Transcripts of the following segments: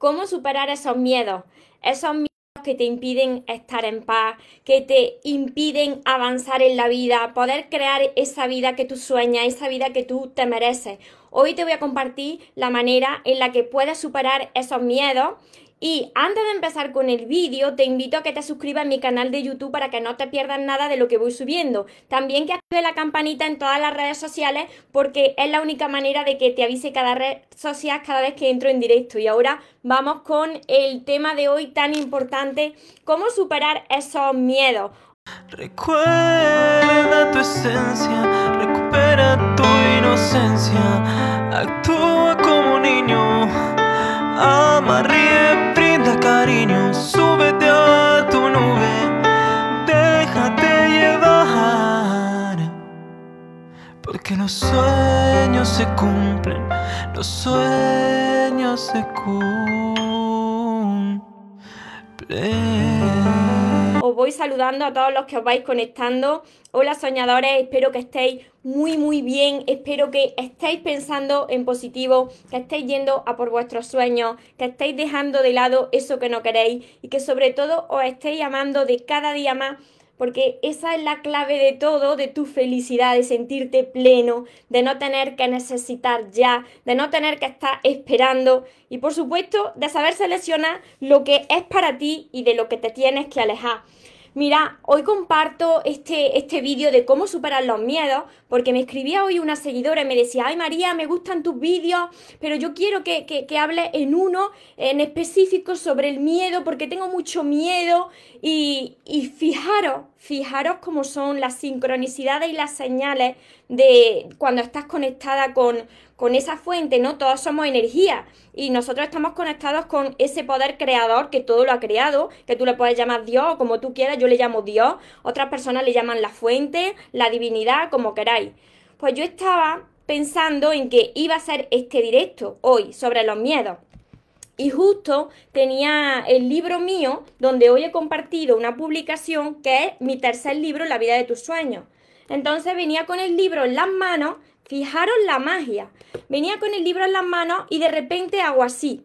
cómo superar esos miedos, esos miedos que te impiden estar en paz, que te impiden avanzar en la vida, poder crear esa vida que tú sueñas, esa vida que tú te mereces. Hoy te voy a compartir la manera en la que puedes superar esos miedos y antes de empezar con el vídeo, te invito a que te suscribas a mi canal de YouTube para que no te pierdas nada de lo que voy subiendo. También que active la campanita en todas las redes sociales porque es la única manera de que te avise cada red social cada vez que entro en directo. Y ahora vamos con el tema de hoy tan importante, cómo superar esos miedos. Recuerda tu esencia, recupera tu inocencia, actúa como niño, ama, cariño, súbete a tu nube, déjate llevar. Porque los sueños se cumplen, los sueños se cumplen. Voy saludando a todos los que os vais conectando. Hola soñadores, espero que estéis muy muy bien, espero que estéis pensando en positivo, que estéis yendo a por vuestros sueños, que estéis dejando de lado eso que no queréis y que sobre todo os estéis amando de cada día más porque esa es la clave de todo, de tu felicidad, de sentirte pleno, de no tener que necesitar ya, de no tener que estar esperando y por supuesto de saber seleccionar lo que es para ti y de lo que te tienes que alejar. Mira, hoy comparto este, este vídeo de cómo superar los miedos, porque me escribía hoy una seguidora y me decía, ay María, me gustan tus vídeos, pero yo quiero que, que, que hable en uno en específico sobre el miedo, porque tengo mucho miedo. Y, y fijaros, fijaros cómo son las sincronicidades y las señales de cuando estás conectada con, con esa fuente, ¿no? Todos somos energía y nosotros estamos conectados con ese poder creador que todo lo ha creado, que tú le puedes llamar Dios o como tú quieras, yo le llamo Dios, otras personas le llaman la fuente, la divinidad, como queráis. Pues yo estaba pensando en que iba a ser este directo hoy sobre los miedos. Y justo tenía el libro mío donde hoy he compartido una publicación que es mi tercer libro, La vida de tus sueños. Entonces venía con el libro en las manos Fijaros la magia. Venía con el libro en las manos y de repente hago así.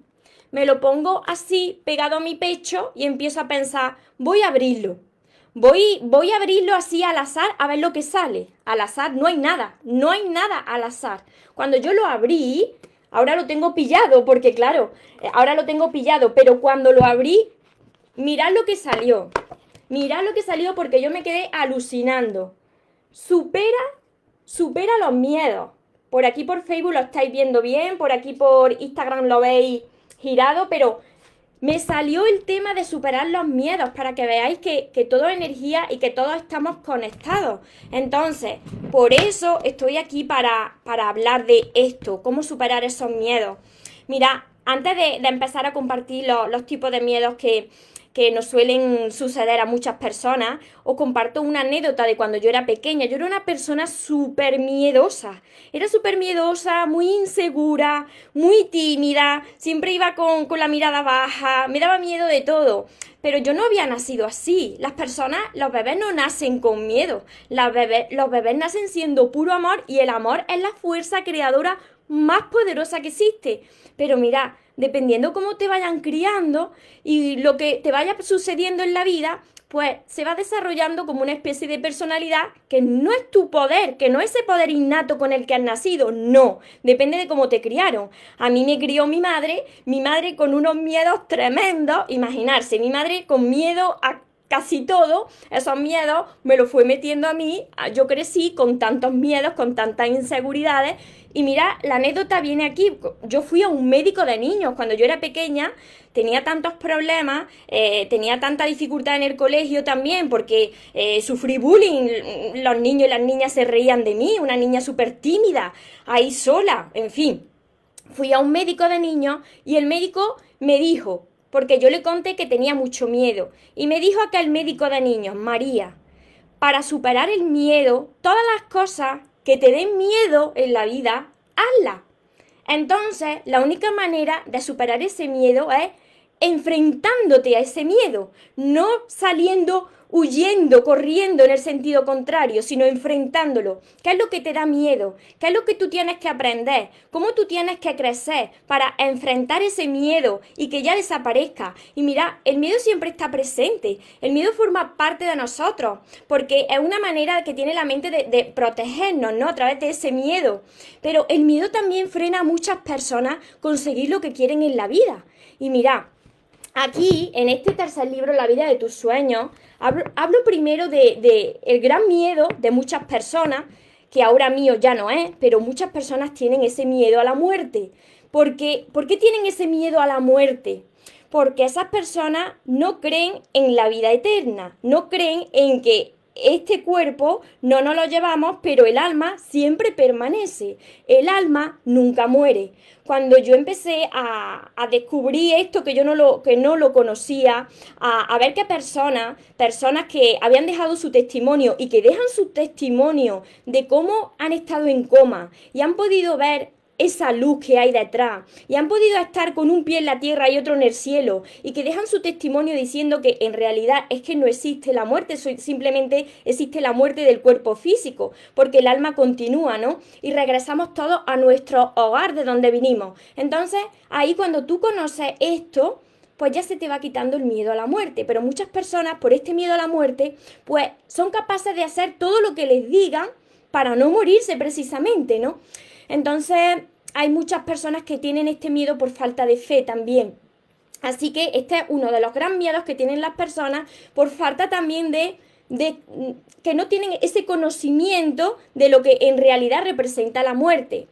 Me lo pongo así, pegado a mi pecho y empiezo a pensar, voy a abrirlo. Voy, voy a abrirlo así al azar a ver lo que sale. Al azar no hay nada, no hay nada al azar. Cuando yo lo abrí, ahora lo tengo pillado, porque claro, eh, ahora lo tengo pillado, pero cuando lo abrí, mirad lo que salió. Mirad lo que salió porque yo me quedé alucinando. Supera supera los miedos. Por aquí por Facebook lo estáis viendo bien, por aquí por Instagram lo veis girado, pero me salió el tema de superar los miedos para que veáis que, todo es energía y que todos estamos conectados. Entonces, por eso estoy aquí para, para hablar de esto, cómo superar esos miedos. Mira, antes de, empezar a compartir los tipos de miedos que, que nos suelen suceder a muchas personas, os comparto una anécdota de cuando yo era pequeña. Yo era una persona súper miedosa. Era súper miedosa, muy insegura, muy tímida, siempre iba con, con la mirada baja, me daba miedo de todo. Pero yo no había nacido así. Las personas, los bebés no nacen con miedo. Los bebés nacen siendo puro amor y el amor es la fuerza creadora más poderosa que existe. Pero mira, dependiendo cómo te vayan criando y lo que te vaya sucediendo en la vida, pues se va desarrollando como una especie de personalidad que no es tu poder, que no es ese poder innato con el que has nacido, no, depende de cómo te criaron. A mí me crió mi madre, mi madre con unos miedos tremendos, imaginarse, mi madre con miedo a casi todo, esos miedos me los fue metiendo a mí, yo crecí con tantos miedos, con tantas inseguridades y mira, la anécdota viene aquí. Yo fui a un médico de niños cuando yo era pequeña, tenía tantos problemas, eh, tenía tanta dificultad en el colegio también, porque eh, sufrí bullying, los niños y las niñas se reían de mí, una niña súper tímida, ahí sola, en fin. Fui a un médico de niños y el médico me dijo, porque yo le conté que tenía mucho miedo, y me dijo aquel médico de niños, María, para superar el miedo, todas las cosas que te den miedo en la vida, hazla. Entonces, la única manera de superar ese miedo es enfrentándote a ese miedo, no saliendo huyendo, corriendo en el sentido contrario, sino enfrentándolo. ¿Qué es lo que te da miedo? ¿Qué es lo que tú tienes que aprender? ¿Cómo tú tienes que crecer para enfrentar ese miedo y que ya desaparezca? Y mira, el miedo siempre está presente. El miedo forma parte de nosotros, porque es una manera que tiene la mente de, protegernos, ¿no? A través de ese miedo. Pero el miedo también frena a muchas personas conseguir lo que quieren en la vida. Y mira, aquí, en este tercer libro, La vida de tus sueños, hablo, primero de, el gran miedo de muchas personas, que ahora mío ya no es, pero muchas personas tienen ese miedo a la muerte. Porque, ¿Por qué tienen ese miedo a la muerte? Porque esas personas no creen en la vida eterna, no creen en que este cuerpo no nos lo llevamos, pero el alma siempre permanece. El alma nunca muere. Cuando yo empecé a, descubrir esto que yo no lo, que no lo conocía, a, a, ver qué personas, personas que habían dejado su testimonio y que dejan su testimonio de cómo han estado en coma y han podido ver esa luz que hay detrás y han podido estar con un pie en la tierra y otro en el cielo y que dejan su testimonio diciendo que en realidad es que no existe la muerte, simplemente existe la muerte del cuerpo físico, porque el alma continúa, ¿no? Y regresamos todos a nuestro hogar de donde vinimos. Entonces, ahí cuando tú conoces esto, pues ya se te va quitando el miedo a la muerte. Pero muchas personas, por este miedo a la muerte, pues son capaces de hacer todo lo que les digan para no morirse precisamente, ¿no? Entonces, hay muchas personas que tienen este miedo por falta de fe también. Así que este es uno de los grandes miedos que tienen las personas por falta también de, de que no tienen ese conocimiento de lo que en realidad representa la muerte.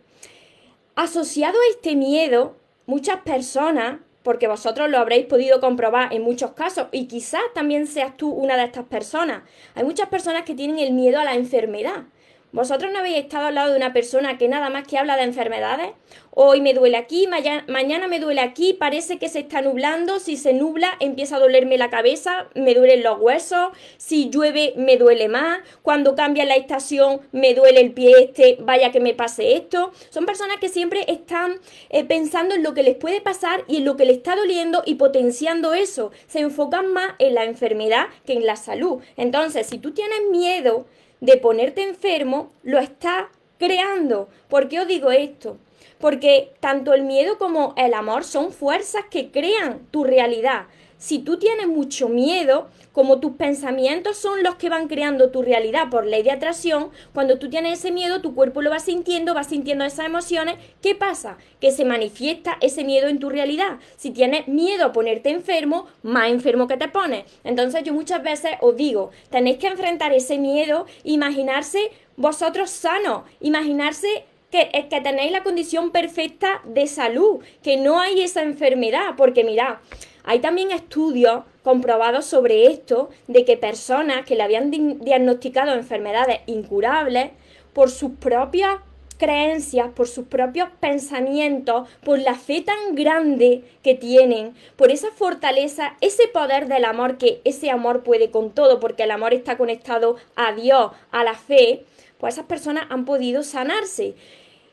Asociado a este miedo, muchas personas, porque vosotros lo habréis podido comprobar en muchos casos, y quizás también seas tú una de estas personas, hay muchas personas que tienen el miedo a la enfermedad. ¿Vosotros no habéis estado al lado de una persona que nada más que habla de enfermedades? Hoy me duele aquí, mañana me duele aquí, parece que se está nublando, si se nubla empieza a dolerme la cabeza, me duelen los huesos, si llueve me duele más, cuando cambia la estación me duele el pie este, vaya que me pase esto. Son personas que siempre están eh, pensando en lo que les puede pasar y en lo que les está doliendo y potenciando eso. Se enfocan más en la enfermedad que en la salud. Entonces, si tú tienes miedo, de ponerte enfermo, lo está creando. ¿Por qué os digo esto? Porque tanto el miedo como el amor son fuerzas que crean tu realidad. Si tú tienes mucho miedo, como tus pensamientos son los que van creando tu realidad por ley de atracción, cuando tú tienes ese miedo, tu cuerpo lo va sintiendo, va sintiendo esas emociones. ¿Qué pasa? Que se manifiesta ese miedo en tu realidad. Si tienes miedo a ponerte enfermo, más enfermo que te pones. Entonces yo muchas veces os digo, tenéis que enfrentar ese miedo, imaginarse vosotros sanos, imaginarse que, que tenéis la condición perfecta de salud, que no hay esa enfermedad, porque mirad, hay también estudios comprobados sobre esto, de que personas que le habían diagnosticado enfermedades incurables por sus propias creencias, por sus propios pensamientos, por la fe tan grande que tienen, por esa fortaleza, ese poder del amor, que ese amor puede con todo, porque el amor está conectado a Dios, a la fe, pues esas personas han podido sanarse.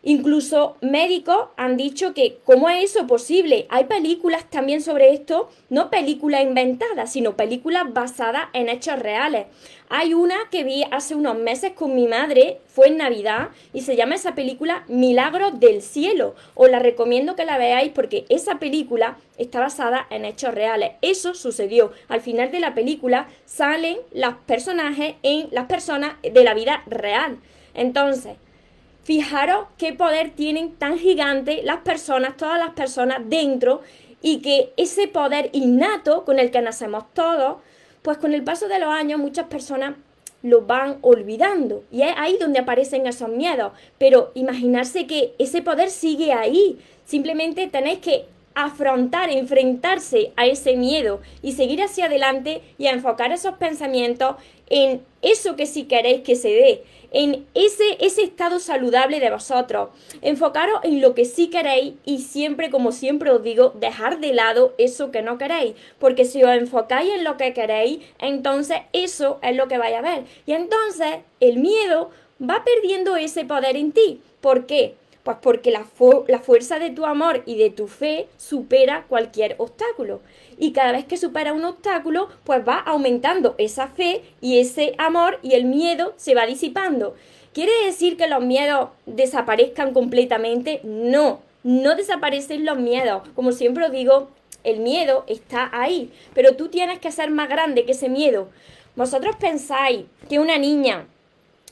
Incluso médicos han dicho que, ¿cómo es eso posible? Hay películas también sobre esto, no películas inventadas, sino películas basadas en hechos reales. Hay una que vi hace unos meses con mi madre, fue en Navidad, y se llama esa película Milagros del Cielo. Os la recomiendo que la veáis porque esa película está basada en hechos reales. Eso sucedió. Al final de la película salen los personajes en las personas de la vida real. Entonces, Fijaros qué poder tienen tan gigante las personas, todas las personas dentro y que ese poder innato con el que nacemos todos, pues con el paso de los años muchas personas lo van olvidando y es ahí donde aparecen esos miedos. Pero imaginarse que ese poder sigue ahí. Simplemente tenéis que afrontar, enfrentarse a ese miedo y seguir hacia adelante y enfocar esos pensamientos en eso que si queréis que se dé, en ese, ese estado saludable de vosotros. Enfocaros en lo que sí queréis y siempre, como siempre os digo, dejar de lado eso que no queréis. Porque si os enfocáis en lo que queréis, entonces eso es lo que vais a ver. Y entonces el miedo va perdiendo ese poder en ti. ¿Por qué? Pues porque la, la, fuerza de tu amor y de tu fe supera cualquier obstáculo. Y cada vez que supera un obstáculo, pues va aumentando esa fe y ese amor y el miedo se va disipando. ¿Quiere decir que los miedos desaparezcan completamente? No, no desaparecen los miedos. Como siempre os digo, el miedo está ahí, pero tú tienes que ser más grande que ese miedo. Vosotros pensáis que una niña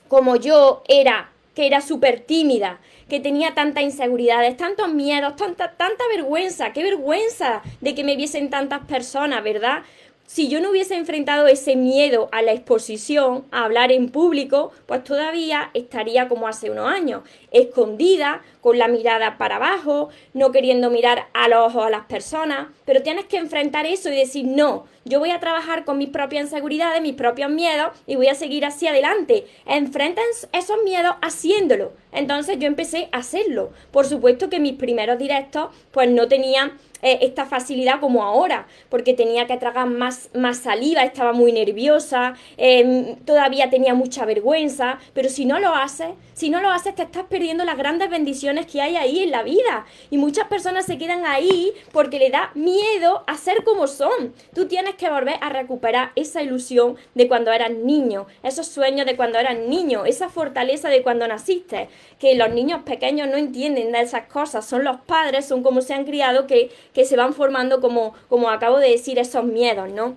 como yo era, que era súper tímida, que tenía tantas inseguridades, tantos miedos, tanta, tanta vergüenza, qué vergüenza de que me viesen tantas personas, ¿verdad? si yo no hubiese enfrentado ese miedo a la exposición, a hablar en público, pues todavía estaría como hace unos años, escondida, con la mirada para abajo, no queriendo mirar a los ojos a las personas, pero tienes que enfrentar eso y decir, no, yo voy a trabajar con mis propias inseguridades, mis propios miedos y voy a seguir hacia adelante. Enfrentan esos miedos haciéndolo. Entonces yo empecé a hacerlo. Por supuesto que mis primeros directos pues no tenían eh, esta facilidad como ahora, porque tenía que tragar más, más saliva, estaba muy nerviosa, em, todavía tenía mucha vergüenza, pero si no lo haces, si no lo haces te estás perdiendo las grandes bendiciones que hay ahí en la vida. Y muchas personas se quedan ahí porque le da miedo a ser como son. Tú tienes que volver a recuperar esa ilusión de cuando eras niño, esos sueños de cuando eras niño, esa fortaleza de cuando naciste, que los niños pequeños no entienden de esas cosas, son los padres, son como se han criado que que se van formando, como, como acabo de decir, esos miedos, ¿no?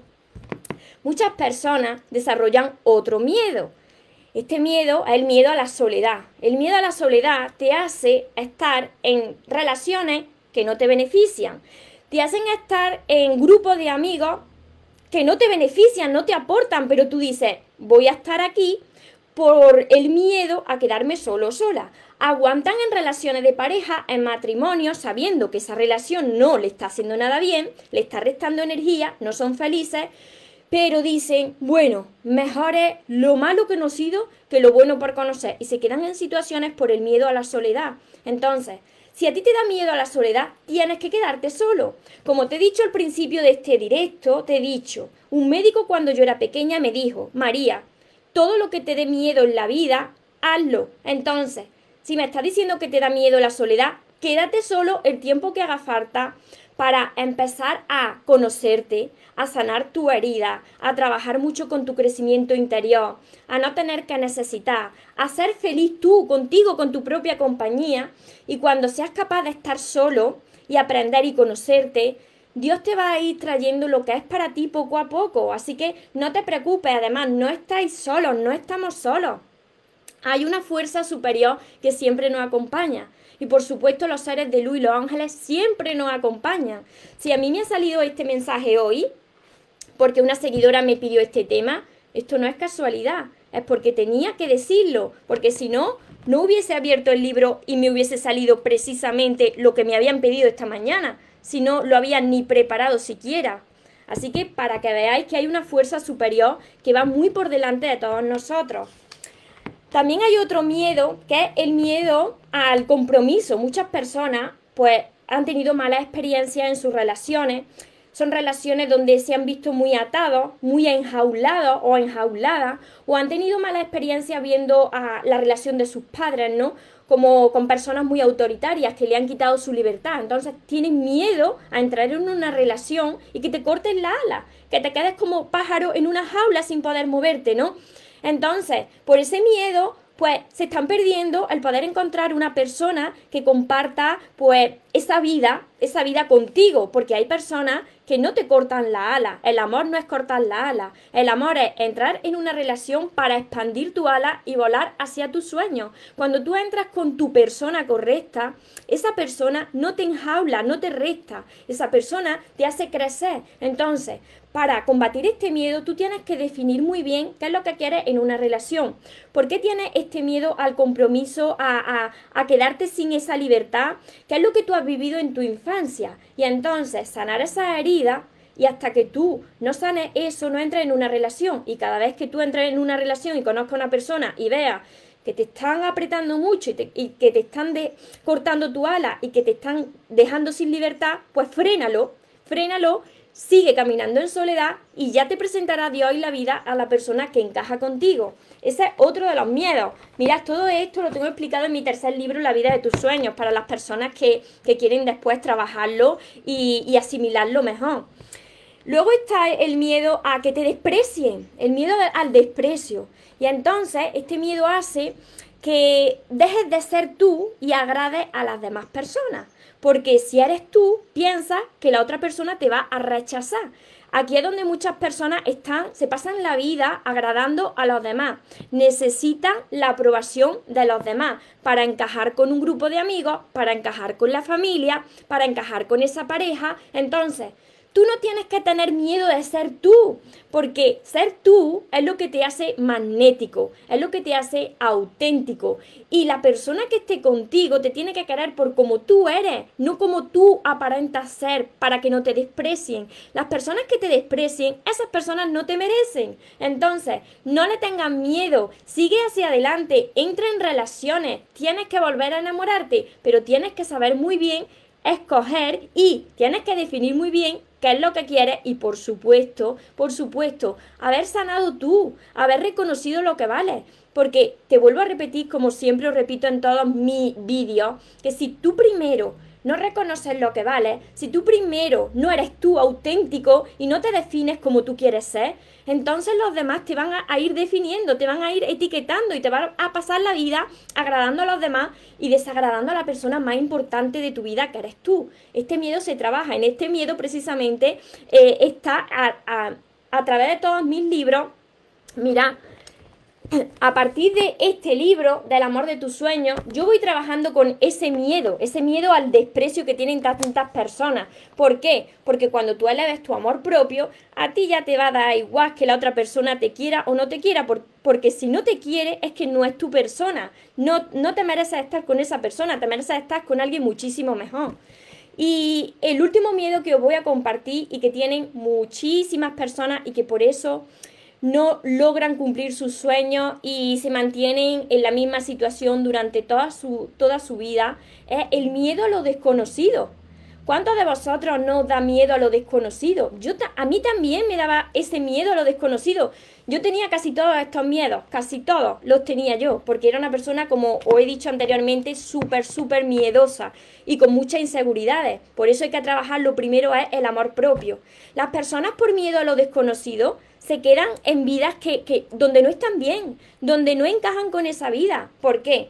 Muchas personas desarrollan otro miedo. Este miedo es el miedo a la soledad. El miedo a la soledad te hace estar en relaciones que no te benefician. Te hacen estar en grupos de amigos que no te benefician, no te aportan, pero tú dices, voy a estar aquí por el miedo a quedarme solo o sola aguantan en relaciones de pareja, en matrimonio, sabiendo que esa relación no le está haciendo nada bien, le está restando energía, no son felices, pero dicen, bueno, mejor es lo malo conocido que lo bueno por conocer, y se quedan en situaciones por el miedo a la soledad. Entonces, si a ti te da miedo a la soledad, tienes que quedarte solo. Como te he dicho al principio de este directo, te he dicho, un médico cuando yo era pequeña me dijo, María, todo lo que te dé miedo en la vida, hazlo. Entonces, si me estás diciendo que te da miedo la soledad, quédate solo el tiempo que haga falta para empezar a conocerte, a sanar tu herida, a trabajar mucho con tu crecimiento interior, a no tener que necesitar, a ser feliz tú, contigo, con tu propia compañía. Y cuando seas capaz de estar solo y aprender y conocerte, Dios te va a ir trayendo lo que es para ti poco a poco. Así que no te preocupes, además, no estáis solos, no estamos solos. Hay una fuerza superior que siempre nos acompaña. Y por supuesto los seres de luz y los ángeles siempre nos acompañan. Si a mí me ha salido este mensaje hoy, porque una seguidora me pidió este tema, esto no es casualidad, es porque tenía que decirlo, porque si no, no hubiese abierto el libro y me hubiese salido precisamente lo que me habían pedido esta mañana, si no lo habían ni preparado siquiera. Así que para que veáis que hay una fuerza superior que va muy por delante de todos nosotros. También hay otro miedo, que es el miedo al compromiso. Muchas personas, pues, han tenido malas experiencias en sus relaciones. Son relaciones donde se han visto muy atados, muy enjaulados o enjauladas, o han tenido malas experiencias viendo a la relación de sus padres, ¿no? Como con personas muy autoritarias que le han quitado su libertad. Entonces tienen miedo a entrar en una relación y que te corten la ala, que te quedes como pájaro en una jaula sin poder moverte, ¿no? Entonces, por ese miedo, pues se están perdiendo el poder encontrar una persona que comparta, pues, esa vida, esa vida contigo, porque hay personas que no te cortan la ala. El amor no es cortar la ala. El amor es entrar en una relación para expandir tu ala y volar hacia tus sueños. Cuando tú entras con tu persona correcta, esa persona no te enjaula, no te resta. Esa persona te hace crecer. Entonces, para combatir este miedo, tú tienes que definir muy bien qué es lo que quieres en una relación. ¿Por qué tienes este miedo al compromiso, a, a quedarte sin esa libertad? ¿Qué es lo que tú vivido en tu infancia? Y entonces, sanar esa herida y hasta que tú no sanes eso, no entres en una relación. Y cada vez que tú entres en una relación y conozcas a una persona y veas que te están apretando mucho y, que te están cortando tu ala y que te están dejando sin libertad, pues frénalo, frénalo sigue caminando en soledad y ya te presentará Dios y la vida a la persona que encaja contigo. Ese es otro de los miedos. Mirad, todo esto lo tengo explicado en mi tercer libro, La vida de tus sueños, para las personas que, quieren después trabajarlo y, y asimilarlo mejor. Luego está el miedo a que te desprecien, el miedo al desprecio. Y entonces este miedo hace que dejes de ser tú y agrades a las demás personas. Porque si eres tú, piensas que la otra persona te va a rechazar. Aquí es donde muchas personas están, se pasan la vida agradando a los demás. Necesitan la aprobación de los demás para encajar con un grupo de amigos, para encajar con la familia, para encajar con esa pareja. Entonces, Tú no tienes que tener miedo de ser tú, porque ser tú es lo que te hace magnético, es lo que te hace auténtico. Y la persona que esté contigo te tiene que querer por como tú eres, no como tú aparentas ser, para que no te desprecien. Las personas que te desprecien, esas personas no te merecen. Entonces, no le tengas miedo, sigue hacia adelante, entra en relaciones, tienes que volver a enamorarte, pero tienes que saber muy bien escoger y tienes que definir muy bien qué es lo que quieres y por supuesto, por supuesto, haber sanado tú, haber reconocido lo que vale. Porque te vuelvo a repetir, como siempre os repito en todos mis vídeos, que si tú primero no reconoces lo que vale, si tú primero no eres tú auténtico y no te defines como tú quieres ser, entonces los demás te van a, ir definiendo, te van a ir etiquetando y te van a pasar la vida agradando a los demás y desagradando a la persona más importante de tu vida que eres tú. Este miedo se trabaja, en este miedo precisamente eh, está a, a través de todos mis libros. Mira, a partir de este libro, del amor de tus sueños, yo voy trabajando con ese miedo, ese miedo al desprecio que tienen tantas personas. ¿Por qué? Porque cuando tú eleves tu amor propio, a ti ya te va a dar igual que la otra persona te quiera o no te quiera, porque si no te quiere es que no es tu persona. No, no te mereces estar con esa persona, te mereces estar con alguien muchísimo mejor. Y el último miedo que os voy a compartir y que tienen muchísimas personas y que por eso no logran cumplir sus sueños y se mantienen en la misma situación durante toda su, toda su vida es el miedo a lo desconocido. ¿Cuántos de vosotros no da miedo a lo desconocido? Yo a mí también me daba ese miedo a lo desconocido. Yo tenía casi todos estos miedos, casi todos los tenía yo, porque era una persona, como os he dicho anteriormente, súper, súper miedosa y con muchas inseguridades. Por eso hay que trabajar, lo primero es el amor propio. Las personas por miedo a lo desconocido se quedan en vidas que, que, donde no están bien, donde no encajan con esa vida. ¿Por qué?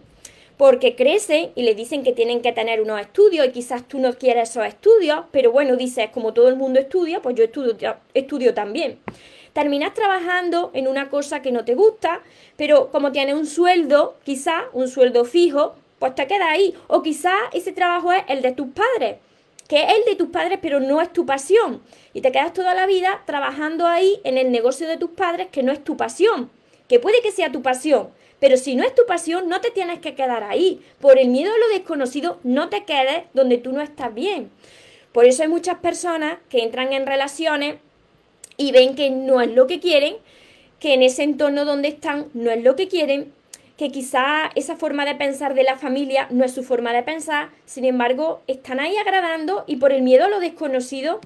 Porque crecen y le dicen que tienen que tener unos estudios y quizás tú no quieres esos estudios, pero bueno, dices, como todo el mundo estudia, pues yo estudio, estudio también. Terminas trabajando en una cosa que no te gusta, pero como tienes un sueldo, quizás un sueldo fijo, pues te quedas ahí. O quizás ese trabajo es el de tus padres que es el de tus padres, pero no es tu pasión. Y te quedas toda la vida trabajando ahí en el negocio de tus padres, que no es tu pasión. Que puede que sea tu pasión, pero si no es tu pasión, no te tienes que quedar ahí. Por el miedo a lo desconocido, no te quedes donde tú no estás bien. Por eso hay muchas personas que entran en relaciones y ven que no es lo que quieren, que en ese entorno donde están no es lo que quieren que quizá esa forma de pensar de la familia no es su forma de pensar, sin embargo, están ahí agradando y por el miedo a lo desconocido,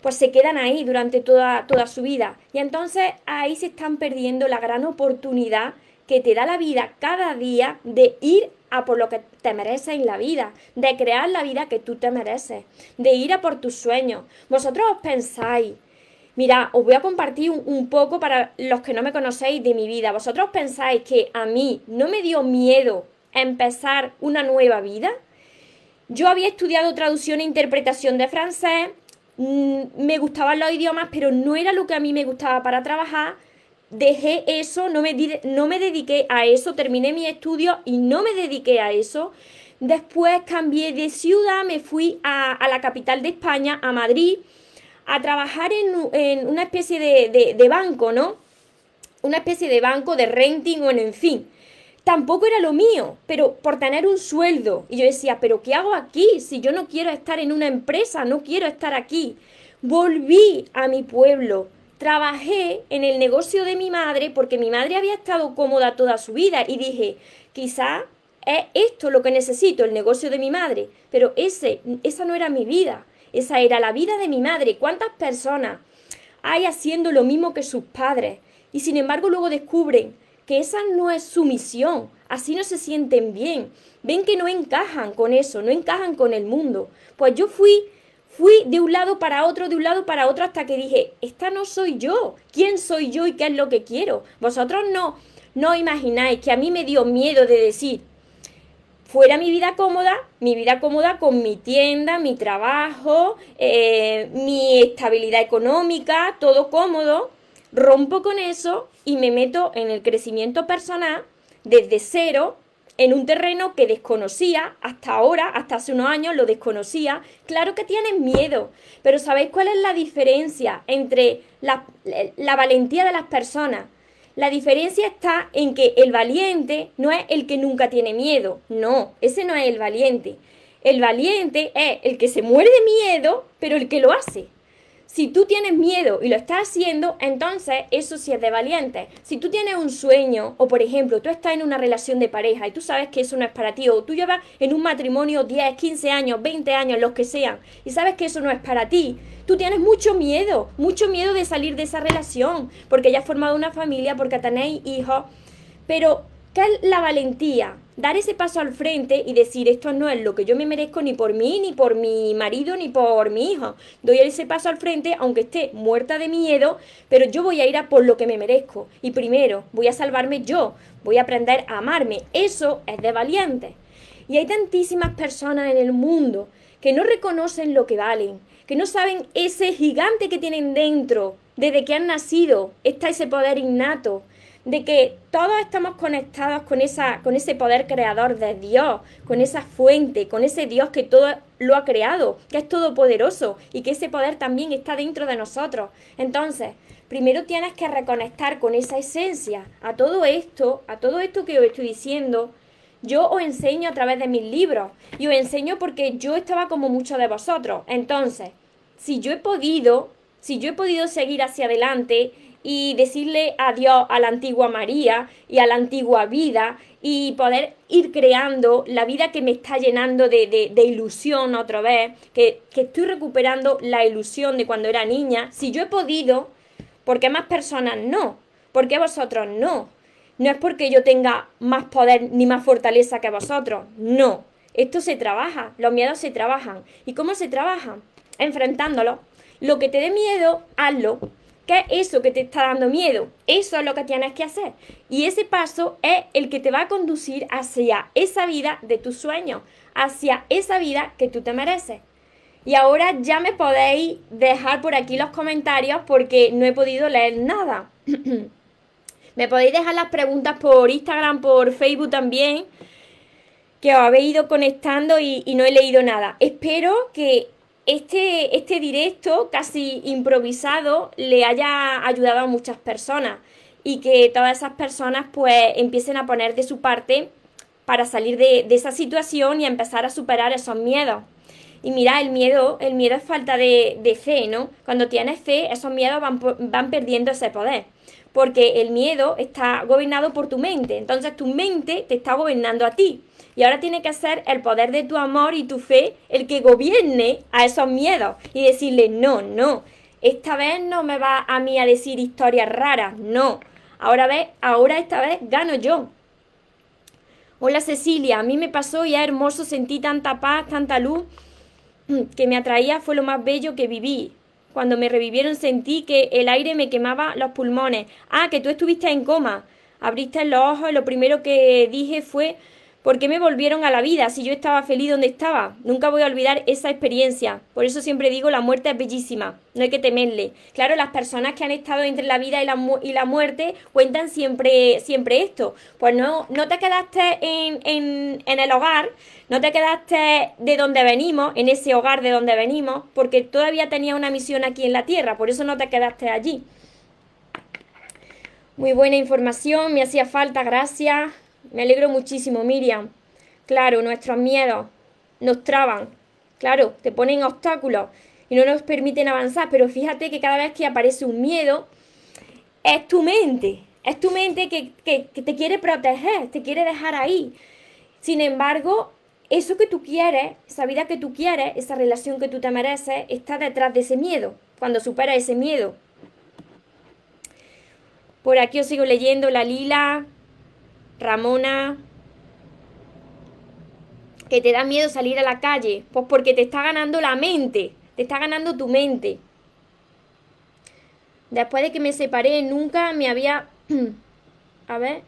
pues se quedan ahí durante toda, toda su vida. Y entonces ahí se están perdiendo la gran oportunidad que te da la vida cada día de ir a por lo que te mereces en la vida, de crear la vida que tú te mereces, de ir a por tus sueños. Vosotros os pensáis Mira, os voy a compartir un, poco para los que no me conocéis de mi vida. ¿Vosotros pensáis que a mí no me dio miedo empezar una nueva vida? Yo había estudiado traducción e interpretación de francés, mm, me gustaban los idiomas, pero no era lo que a mí me gustaba para trabajar. Dejé eso, no me, dediqué a eso, terminé mi estudio y no me dediqué a eso. Después cambié de ciudad, me fui a la capital de España, a Madrid a trabajar en, una especie de, banco, ¿no? Una especie de banco de renting o en, fin. Tampoco era lo mío, pero por tener un sueldo. Y yo decía, pero ¿qué hago aquí? Si yo no quiero estar en una empresa, no quiero estar aquí. Volví a mi pueblo, trabajé en el negocio de mi madre porque mi madre había estado cómoda toda su vida y dije, quizá es esto lo que necesito, el negocio de mi madre, pero ese, esa no era mi vida. Esa era la vida de mi madre. ¿Cuántas personas hay haciendo lo mismo que sus padres? Y sin embargo luego descubren que esa no es su misión. Así no se sienten bien. Ven que no encajan con eso, no encajan con el mundo. Pues yo fui fui de un lado para otro, de un lado para otro, hasta que dije, esta no soy yo. ¿Quién soy yo y qué es lo que quiero? Vosotros no, no imagináis que a mí me dio miedo de decir, fuera mi vida cómoda, mi vida cómoda con mi tienda, mi trabajo, eh, mi estabilidad económica, todo cómodo, rompo con eso y me meto en el crecimiento personal desde cero en un terreno que desconocía hasta ahora, hasta hace unos años lo desconocía. Claro que tienes miedo, pero ¿sabéis cuál es la diferencia entre la, la valentía de las personas? La diferencia está en que el valiente no es el que nunca tiene miedo, no, ese no es el valiente. El valiente es el que se muere de miedo, pero el que lo hace. Si tú tienes miedo y lo estás haciendo, entonces eso sí es de valiente. Si tú tienes un sueño, o por ejemplo, tú estás en una relación de pareja y tú sabes que eso no es para ti, o tú llevas en un matrimonio 10, 15 años, 20 años, los que sean, y sabes que eso no es para ti, tú tienes mucho miedo, mucho miedo de salir de esa relación, porque ya has formado una familia, porque tenéis hijos, pero ¿qué es la valentía? Dar ese paso al frente y decir esto no es lo que yo me merezco ni por mí, ni por mi marido, ni por mi hijo. Doy ese paso al frente, aunque esté muerta de miedo, pero yo voy a ir a por lo que me merezco. Y primero, voy a salvarme yo, voy a aprender a amarme. Eso es de valiente. Y hay tantísimas personas en el mundo que no reconocen lo que valen, que no saben ese gigante que tienen dentro, desde que han nacido, está ese poder innato, de que todos estamos conectados con, esa, con ese poder creador de Dios, con esa fuente, con ese Dios que todo lo ha creado, que es todopoderoso y que ese poder también está dentro de nosotros. Entonces, primero tienes que reconectar con esa esencia. A todo esto, a todo esto que os estoy diciendo, yo os enseño a través de mis libros y os enseño porque yo estaba como muchos de vosotros. Entonces, si yo he podido, si yo he podido seguir hacia adelante y decirle adiós a la antigua María y a la antigua vida y poder ir creando la vida que me está llenando de, ilusión otra vez, que, que estoy recuperando la ilusión de cuando era niña. Si yo he podido, ¿por qué más personas no? ¿Por qué vosotros no? No es porque yo tenga más poder ni más fortaleza que vosotros, no. Esto se trabaja, los miedos se trabajan. ¿Y cómo se trabajan? Enfrentándolos. Lo que te dé miedo, hazlo. ¿Qué es eso que te está dando miedo? Eso es lo que tienes que hacer. Y ese paso es el que te va a conducir hacia esa vida de tus sueños, hacia esa vida que tú te mereces. Y ahora ya me podéis dejar por aquí los comentarios porque no he podido leer nada. me podéis dejar las preguntas por Instagram, por Facebook también, que os habéis ido conectando y, y no he leído nada. Espero que este, este directo casi improvisado le haya ayudado a muchas personas y que todas esas personas pues empiecen a poner de su parte para salir de, esa situación y empezar a superar esos miedos. Y mira, el miedo, el miedo es falta de, de fe, ¿no? Cuando tienes fe, esos miedos van, van perdiendo ese poder. Porque el miedo está gobernado por tu mente. Entonces tu mente te está gobernando a ti. Y ahora tiene que ser el poder de tu amor y tu fe el que gobierne a esos miedos y decirle, no, no, esta vez no me va a mí a decir historias raras, no. Ahora ve, ahora esta vez gano yo. Hola Cecilia, a mí me pasó ya hermoso, sentí tanta paz, tanta luz que me atraía, fue lo más bello que viví. Cuando me revivieron sentí que el aire me quemaba los pulmones. Ah, que tú estuviste en coma. Abriste los ojos y lo primero que dije fue, ¿Por qué me volvieron a la vida si yo estaba feliz donde estaba? Nunca voy a olvidar esa experiencia. Por eso siempre digo, la muerte es bellísima, no hay que temerle. Claro, las personas que han estado entre la vida y la, muerte cuentan siempre, siempre esto. Pues no, no te quedaste en, en, en el hogar, no te quedaste de donde venimos, en ese hogar de donde venimos, porque todavía tenía una misión aquí en la tierra, por eso no te quedaste allí. Muy buena información, me hacía falta, gracias. Me alegro muchísimo, Miriam. Claro, nuestros miedos nos traban. Claro, te ponen obstáculos y no nos permiten avanzar. Pero fíjate que cada vez que aparece un miedo, es tu mente. Es tu mente que, te quiere proteger, te quiere dejar ahí. Sin embargo, eso que tú quieres, esa vida que tú quieres, esa relación que tú te mereces, está detrás de ese miedo, cuando supera ese miedo. Por aquí os sigo leyendo la Lila, Ramona, que te da miedo salir a la calle, pues porque te está ganando la mente, te está ganando tu mente. Después de que me separé, nunca me había... a ver.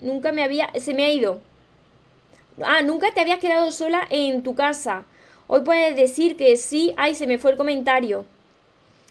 Nunca me había... Se me ha ido. Ah, nunca te habías quedado sola en tu casa. Hoy puedes decir que sí. Ay, se me fue el comentario.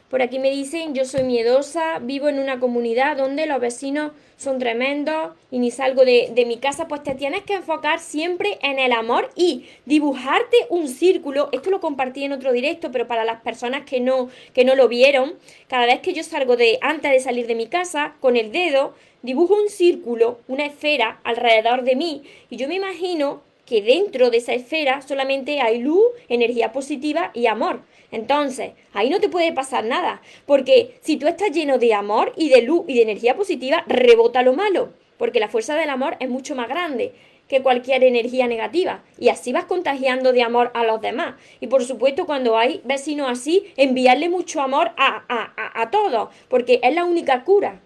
Por aquí me dicen, yo soy miedosa, vivo en una comunidad donde los vecinos son tremendos y ni salgo de, mi casa, pues te tienes que enfocar siempre en el amor y dibujarte un círculo. Esto lo compartí en otro directo, pero para las personas que no, que no lo vieron, cada vez que yo salgo de, antes de salir de mi casa, con el dedo, dibujo un círculo, una esfera alrededor de mí y yo me imagino que dentro de esa esfera solamente hay luz, energía positiva y amor. Entonces, ahí no te puede pasar nada, porque si tú estás lleno de amor y de luz y de energía positiva, rebota lo malo, porque la fuerza del amor es mucho más grande que cualquier energía negativa. Y así vas contagiando de amor a los demás. Y por supuesto, cuando hay vecinos así, enviarle mucho amor a, a, a todos, porque es la única cura.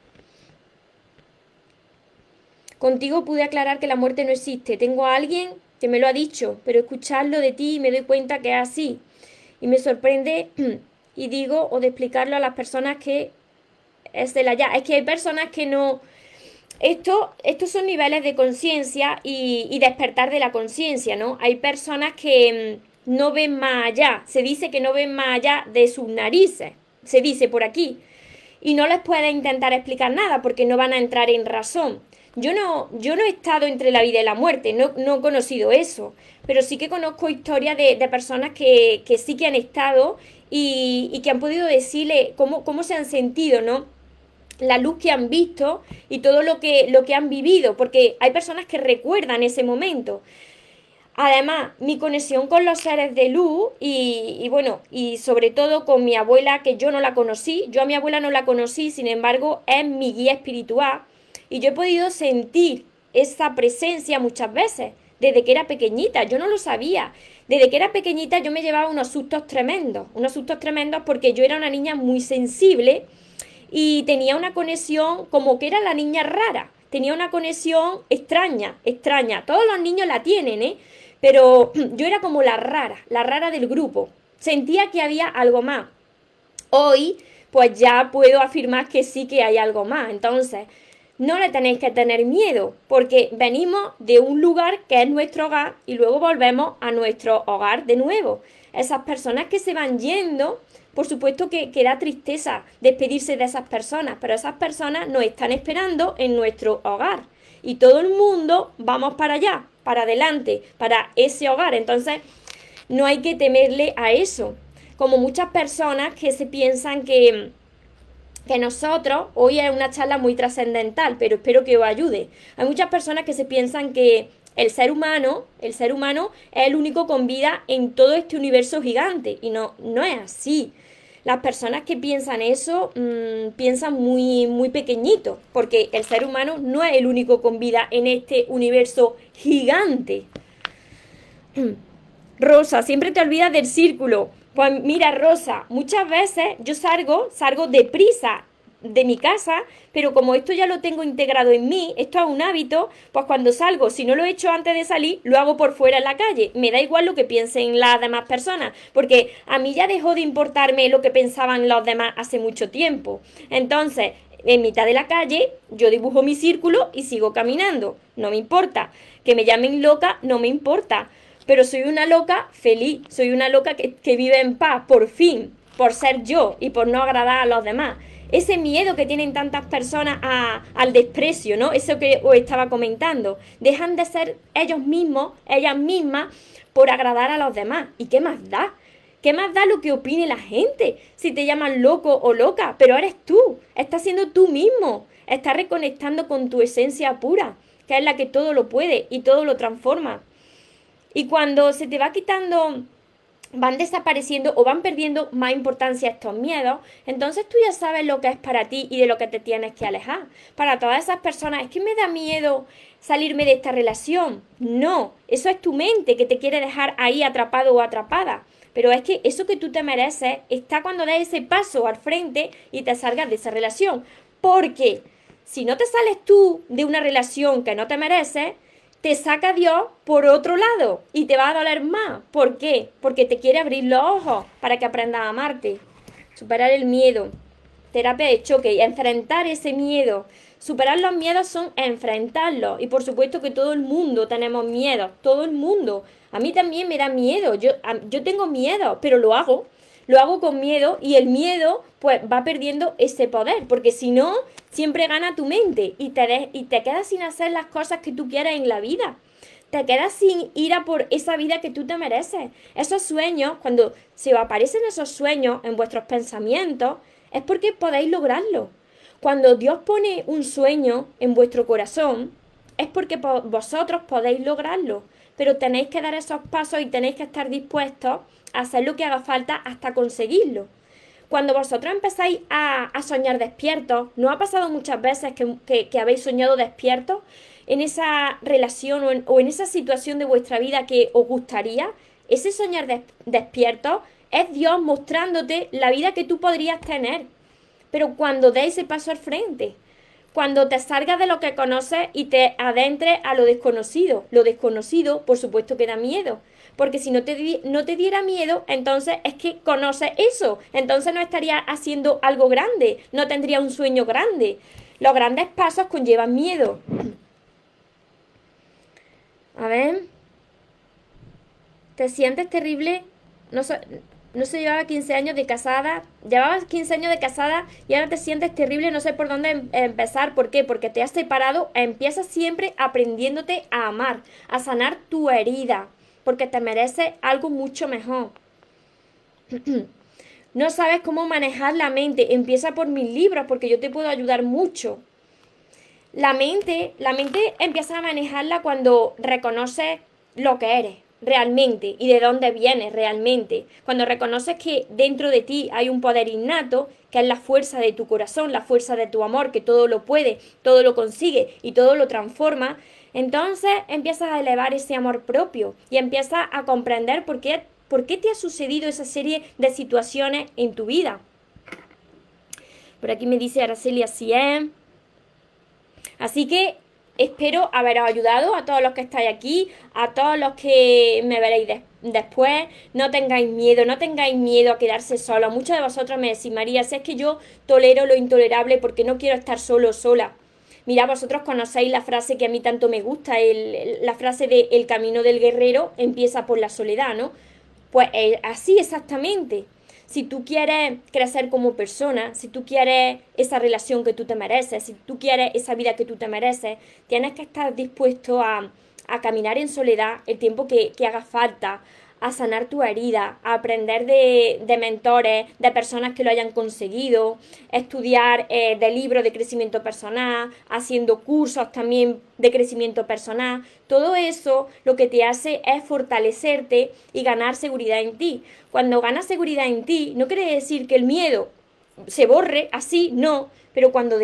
Contigo pude aclarar que la muerte no existe. Tengo a alguien que me lo ha dicho, pero escucharlo de ti me doy cuenta que es así. Y me sorprende y digo, o de explicarlo a las personas que es de la ya. Es que hay personas que no... Esto, estos son niveles de conciencia y, y, despertar de la conciencia, ¿no? Hay personas que mm, no ven más allá. Se dice que no ven más allá de sus narices. Se dice por aquí. Y no les puede intentar explicar nada porque no van a entrar en razón. Yo no, yo no he estado entre la vida y la muerte, no, no he conocido eso, pero sí que conozco historias de, personas que, sí que han estado y, que han podido decirle cómo, cómo se han sentido, ¿no? la luz que han visto y todo lo que, lo que han vivido, porque hay personas que recuerdan ese momento. Además, mi conexión con los seres de luz y, y, bueno, y sobre todo con mi abuela, que yo no la conocí, yo a mi abuela no la conocí, sin embargo, es mi guía espiritual y yo he podido sentir esa presencia muchas veces, desde que era pequeñita, yo no lo sabía. Desde que era pequeñita yo me llevaba unos sustos tremendos, unos sustos tremendos porque yo era una niña muy sensible y tenía una conexión como que era la niña rara, tenía una conexión extraña, extraña. Todos los niños la tienen, ¿eh? Pero yo era como la rara, la rara del grupo. Sentía que había algo más. Hoy, pues ya puedo afirmar que sí que hay algo más. Entonces, no le tenéis que tener miedo, porque venimos de un lugar que es nuestro hogar y luego volvemos a nuestro hogar de nuevo. Esas personas que se van yendo, por supuesto que, que da tristeza despedirse de esas personas, pero esas personas nos están esperando en nuestro hogar. Y todo el mundo vamos para allá, para adelante, para ese hogar. Entonces, no hay que temerle a eso. Como muchas personas que se piensan que que nosotros, hoy es una charla muy trascendental, pero espero que os ayude. Hay muchas personas que se piensan que el ser humano, el ser humano es el único con vida en todo este universo gigante y no, no es así. Las personas que piensan eso mm, piensan muy, muy pequeñito, porque el ser humano no es el único con vida en este universo gigante. Rosa, siempre te olvidas del círculo. Pues mira, Rosa, muchas veces yo salgo, salgo deprisa de mi casa, pero como esto ya lo tengo integrado en mí, esto es un hábito, pues cuando salgo, si no lo he hecho antes de salir, lo hago por fuera en la calle. Me da igual lo que piensen las demás personas, porque a mí ya dejó de importarme lo que pensaban los demás hace mucho tiempo. Entonces, en mitad de la calle, yo dibujo mi círculo y sigo caminando. No me importa. Que me llamen loca, no me importa pero soy una loca feliz, soy una loca que, vive en paz, por fin, por ser yo y por no agradar a los demás. Ese miedo que tienen tantas personas al desprecio, ¿no? Eso que os estaba comentando. Dejan de ser ellos mismos, ellas mismas, por agradar a los demás. ¿Y qué más da? ¿Qué más da lo que opine la gente? Si te llaman loco o loca, pero eres tú, estás siendo tú mismo, estás reconectando con tu esencia pura, que es la que todo lo puede y todo lo transforma. Y cuando se te va quitando van desapareciendo o van perdiendo más importancia estos miedos, entonces tú ya sabes lo que es para ti y de lo que te tienes que alejar. Para todas esas personas, es que me da miedo salirme de esta relación. No, eso es tu mente que te quiere dejar ahí atrapado o atrapada. Pero es que eso que tú te mereces está cuando das ese paso al frente y te salgas de esa relación. Porque si no te sales tú de una relación que no te mereces, te saca Dios por otro lado y te va a doler más. ¿Por qué? Porque te quiere abrir los ojos para que aprendas a amarte. Superar el miedo. Terapia de choque y enfrentar ese miedo. Superar los miedos son enfrentarlos. Y por supuesto que todo el mundo tenemos miedo. Todo el mundo. A mí también me da miedo. Yo, yo tengo miedo, pero lo hago. Lo hago con miedo y el miedo pues va perdiendo ese poder. Porque si no, siempre gana tu mente y te, y te quedas sin hacer las cosas que tú quieres en la vida. Te quedas sin ir a por esa vida que tú te mereces. Esos sueños, cuando se aparecen esos sueños en vuestros pensamientos, es porque podéis lograrlo. Cuando Dios pone un sueño en vuestro corazón, es porque vosotros podéis lograrlo. Pero tenéis que dar esos pasos y tenéis que estar dispuestos a hacer lo que haga falta hasta conseguirlo. Cuando vosotros empezáis a, soñar despiertos, ¿no ha pasado muchas veces que, habéis soñado despiertos en esa relación o en, esa situación de vuestra vida que os gustaría? Ese soñar despierto es Dios mostrándote la vida que tú podrías tener. Pero cuando des ese paso al frente, cuando te salgas de lo que conoces y te adentres a lo desconocido. Lo desconocido, por supuesto, que da miedo porque si no te, no te diera miedo, entonces es que conoces eso, entonces no estaría haciendo algo grande, no tendría un sueño grande. Los grandes pasos conllevan miedo. A ver. ¿Te sientes terrible? No, no se llevaba 15 años de casada, llevabas 15 años de casada y ahora te sientes terrible, no sé por dónde em, empezar. ¿Por qué? Porque te has separado, empiezas siempre aprendiéndote a amar, a sanar tu herida porque te mereces algo mucho mejor. no sabes cómo manejar la mente, empieza por mis libros porque yo te puedo ayudar mucho. La mente, la mente empieza a manejarla cuando reconoces lo que eres realmente y de dónde vienes realmente. Cuando reconoces que dentro de ti hay un poder innato, que es la fuerza de tu corazón, la fuerza de tu amor, que todo lo puede, todo lo consigue y todo lo transforma, entonces empiezas a elevar ese amor propio y empiezas a comprender por qué, por qué te ha sucedido esa serie de situaciones en tu vida. Por aquí me dice Araceli así es. Así que espero haberos ayudado a todos los que estáis aquí, a todos los que me veréis después. No tengáis miedo, no tengáis miedo a quedarse solo. Muchos de vosotros me decís, María, si es que yo tolero lo intolerable porque no quiero estar solo sola. Mira, vosotros conocéis la frase que a mí tanto me gusta, la frase de el camino del guerrero empieza por la soledad, ¿no? Pues eh, así exactamente. Si tú quieres crecer como persona, si tú quieres esa relación que tú te mereces, si tú quieres esa vida que tú te mereces, tienes que estar dispuesto a, caminar en soledad el tiempo que haga falta, a sanar tu herida, a aprender de, mentores, de personas que lo hayan conseguido, estudiar eh, de libros de crecimiento personal, haciendo cursos también de crecimiento personal. Todo eso lo que te hace es fortalecerte y ganar seguridad en ti. Cuando ganas seguridad en ti, no quiere decir que el miedo se borre así, no, pero cuando,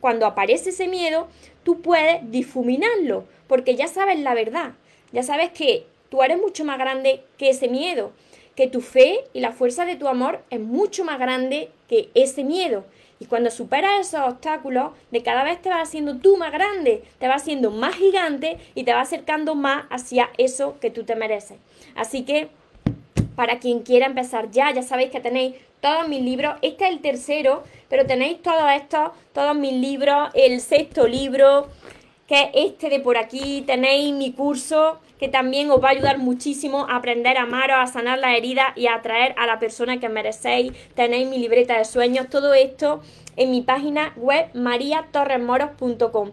cuando aparece ese miedo, tú puedes difuminarlo, porque ya sabes la verdad, ya sabes que Tú eres mucho más grande que ese miedo, que tu fe y la fuerza de tu amor es mucho más grande que ese miedo. Y cuando superas esos obstáculos, de cada vez te vas haciendo tú más grande, te vas haciendo más gigante y te vas acercando más hacia eso que tú te mereces. Así que, para quien quiera empezar ya, ya sabéis que tenéis todos mis libros. Este es el tercero, pero tenéis todos estos, todos mis libros, el sexto libro, que es este de por aquí. Tenéis mi curso que también os va a ayudar muchísimo a aprender a amaros, a sanar la herida y a atraer a la persona que merecéis. Tenéis mi libreta de sueños, todo esto en mi página web mariatorresmoros.com.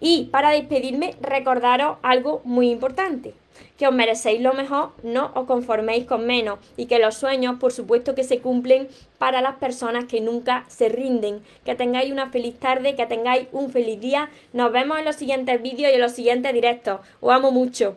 Y para despedirme, recordaros algo muy importante que os merecéis lo mejor, no os conforméis con menos y que los sueños, por supuesto que se cumplen para las personas que nunca se rinden. Que tengáis una feliz tarde, que tengáis un feliz día. Nos vemos en los siguientes vídeos y en los siguientes directos. Os amo mucho.